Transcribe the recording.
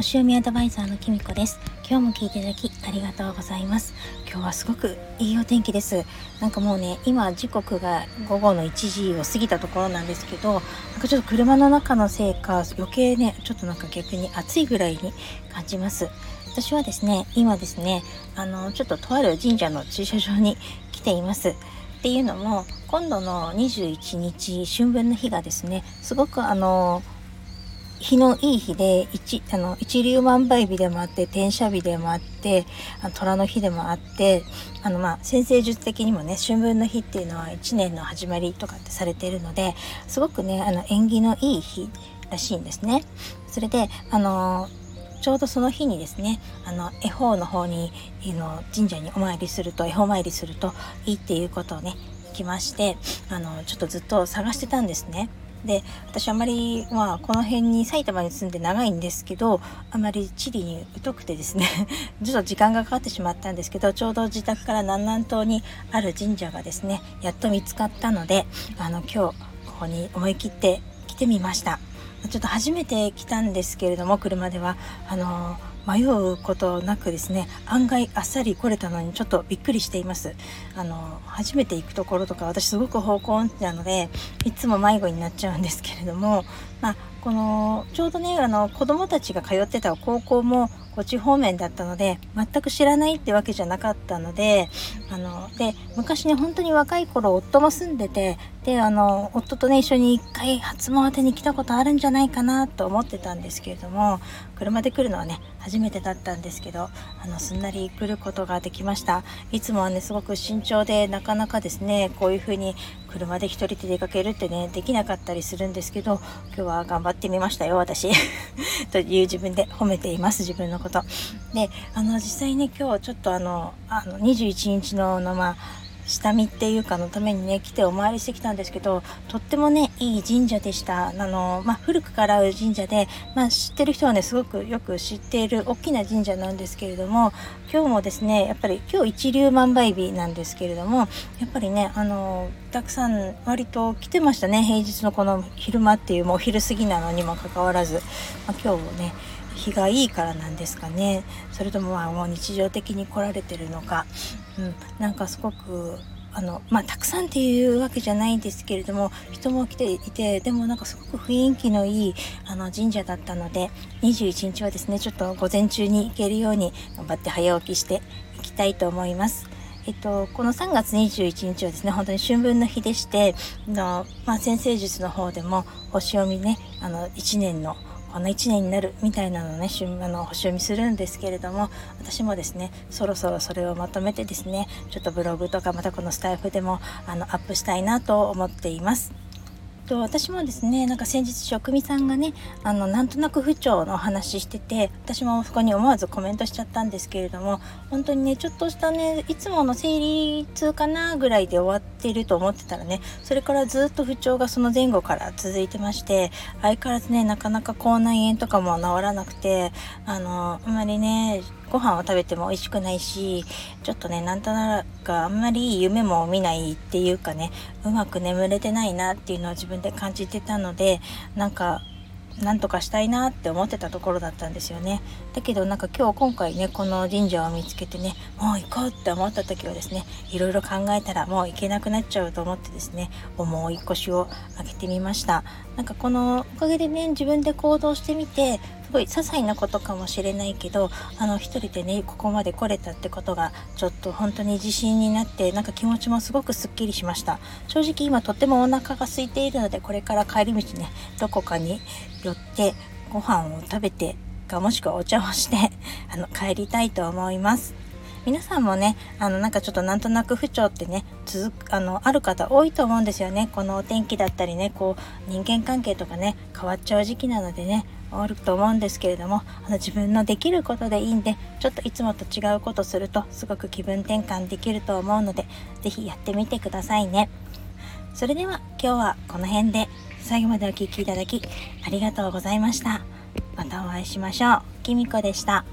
星読みアドバイザーのきみこです。今日も聞いていただきありがとうございます。今日はすごくいいお天気です。なんかもうね今時刻が午後の1時を過ぎたところなんですけどなんかちょっと車の中のせいか余計ねちょっとなんか逆に暑いぐらいに感じます。私はですね今ですねあのちょっととある神社の駐車場に来ています。っていうのも今度の21日春分の日がですねすごくあの日のいい日で一あの一粒万倍日でもあって転写日でもあってあの虎の日でもあってあのまあ先生術的にもね春分の日っていうのは1年の始まりとかってされているのですごくねあの縁起のいい日らしいんですね。それであのちょうどその日にですねあの恵方の方にの神社にお参りすると恵方参りするといいっていうことをね聞きましてあのちょっとずっと探してたんですね。で私あまり、まあ、この辺に埼玉に住んで長いんですけどあまり地理に疎くてですね ちょっと時間がかかってしまったんですけどちょうど自宅から南南東にある神社がですねやっと見つかったのであの今日ここに思い切って来てみました。ちょっと初めて来たんですけれども車では。あのー迷うことなくですね案外あっさり来れたのにちょっとびっくりしています。あの初めて行くところとか私すごく方向音痴なのでいつも迷子になっちゃうんですけれどもまあこのちょうどねあの子供たちが通ってた高校もこっち方面だったので全く知らないってわけじゃなかったのであので昔ね本当に若い頃夫も住んでてであの夫とね一緒に一回初詣に来たことあるんじゃないかなと思ってたんですけれども車で来るのはね初めてだったんですけどあのすんなり来ることができました。いつもはねすごく慎重でなかなかですねこういう風に車で1人で出かけるってねできなかったりするんですけど今日は頑張ってみましたよ私。という自分で褒めています自分のこと。であの実際ね今日ちょっとあのあの21日ののまあ下見っていうかのためにね来てお参りしてきたんですけどとってもねいい神社でした。あの、まあ、古くからある神社で、まあ、知ってる人はねすごくよく知っている大きな神社なんですけれども今日もですねやっぱり今日一粒万倍日なんですけれどもやっぱりねあのたくさん割と来てましたね。平日のこの昼間っていうもう昼過ぎなのにもかかわらず、まあ、今日もね日がいいからなんですかね。それともまあもう日常的に来られてるのか、うん、なんかすごくあのまあ、たくさんっていうわけじゃないんですけれども人も来ていてでもなんかすごく雰囲気のいいあの神社だったので21日はですねちょっと午前中に行けるように頑張って早起きしていきたいと思います。えっと、この3月21日はですね、本当に春分の日でして、のまあ、先生術の方でも星読みね、あの、1年のこんな1年になるみたいなのをねあの星読みするんですけれども私もですねそろそろそれをまとめてですねちょっとブログとかまたこのスタイフでもあのアップしたいなと思っています。と私もですねなんか先日職味さんがねあのなんとなく不調の話してて私もそこに思わずコメントしちゃったんですけれども本当にねちょっとしたねいつもの生理痛かなぐらいで終わってると思ってたらねそれからずっと不調がその前後から続いてまして相変わらずねなかなか口内炎とかも治らなくてあのあんまりねご飯を食べても美味しくないしちょっとねなんとなくあんまり夢も見ないっていうかねうまく眠れてないなっていうのを自分で感じてたのでなんかなんとかしたいなって思ってたところだったんですよね。だけどなんか今日今回ねこの神社を見つけてねもう行こうって思った時はですねいろいろ考えたらもう行けなくなっちゃうと思ってですね重い腰を上げてみました。なんかこのおかげでね自分で行動してみてすごい些細なことかもしれないけどあの一人でねここまで来れたってことがちょっと本当に自信になってなんか気持ちもすごくすっきりしました。正直今とってもお腹が空いているのでこれから帰り道ねどこかに寄ってご飯を食べてかもしくはお茶をしてあの帰りたいと思います。皆さんもねあのなんかちょっとなんとなく不調ってね続くあのある方多いと思うんですよね。このお天気だったりねこう人間関係とかね変わっちゃう時期なのでねあると思うんですけれどもあの自分のできることでいいんでちょっといつもと違うことするとすごく気分転換できると思うので是非やってみてくださいね。それでは今日はこの辺で最後までお聴きいただきありがとうございました。またお会いしましょう。きみこでした。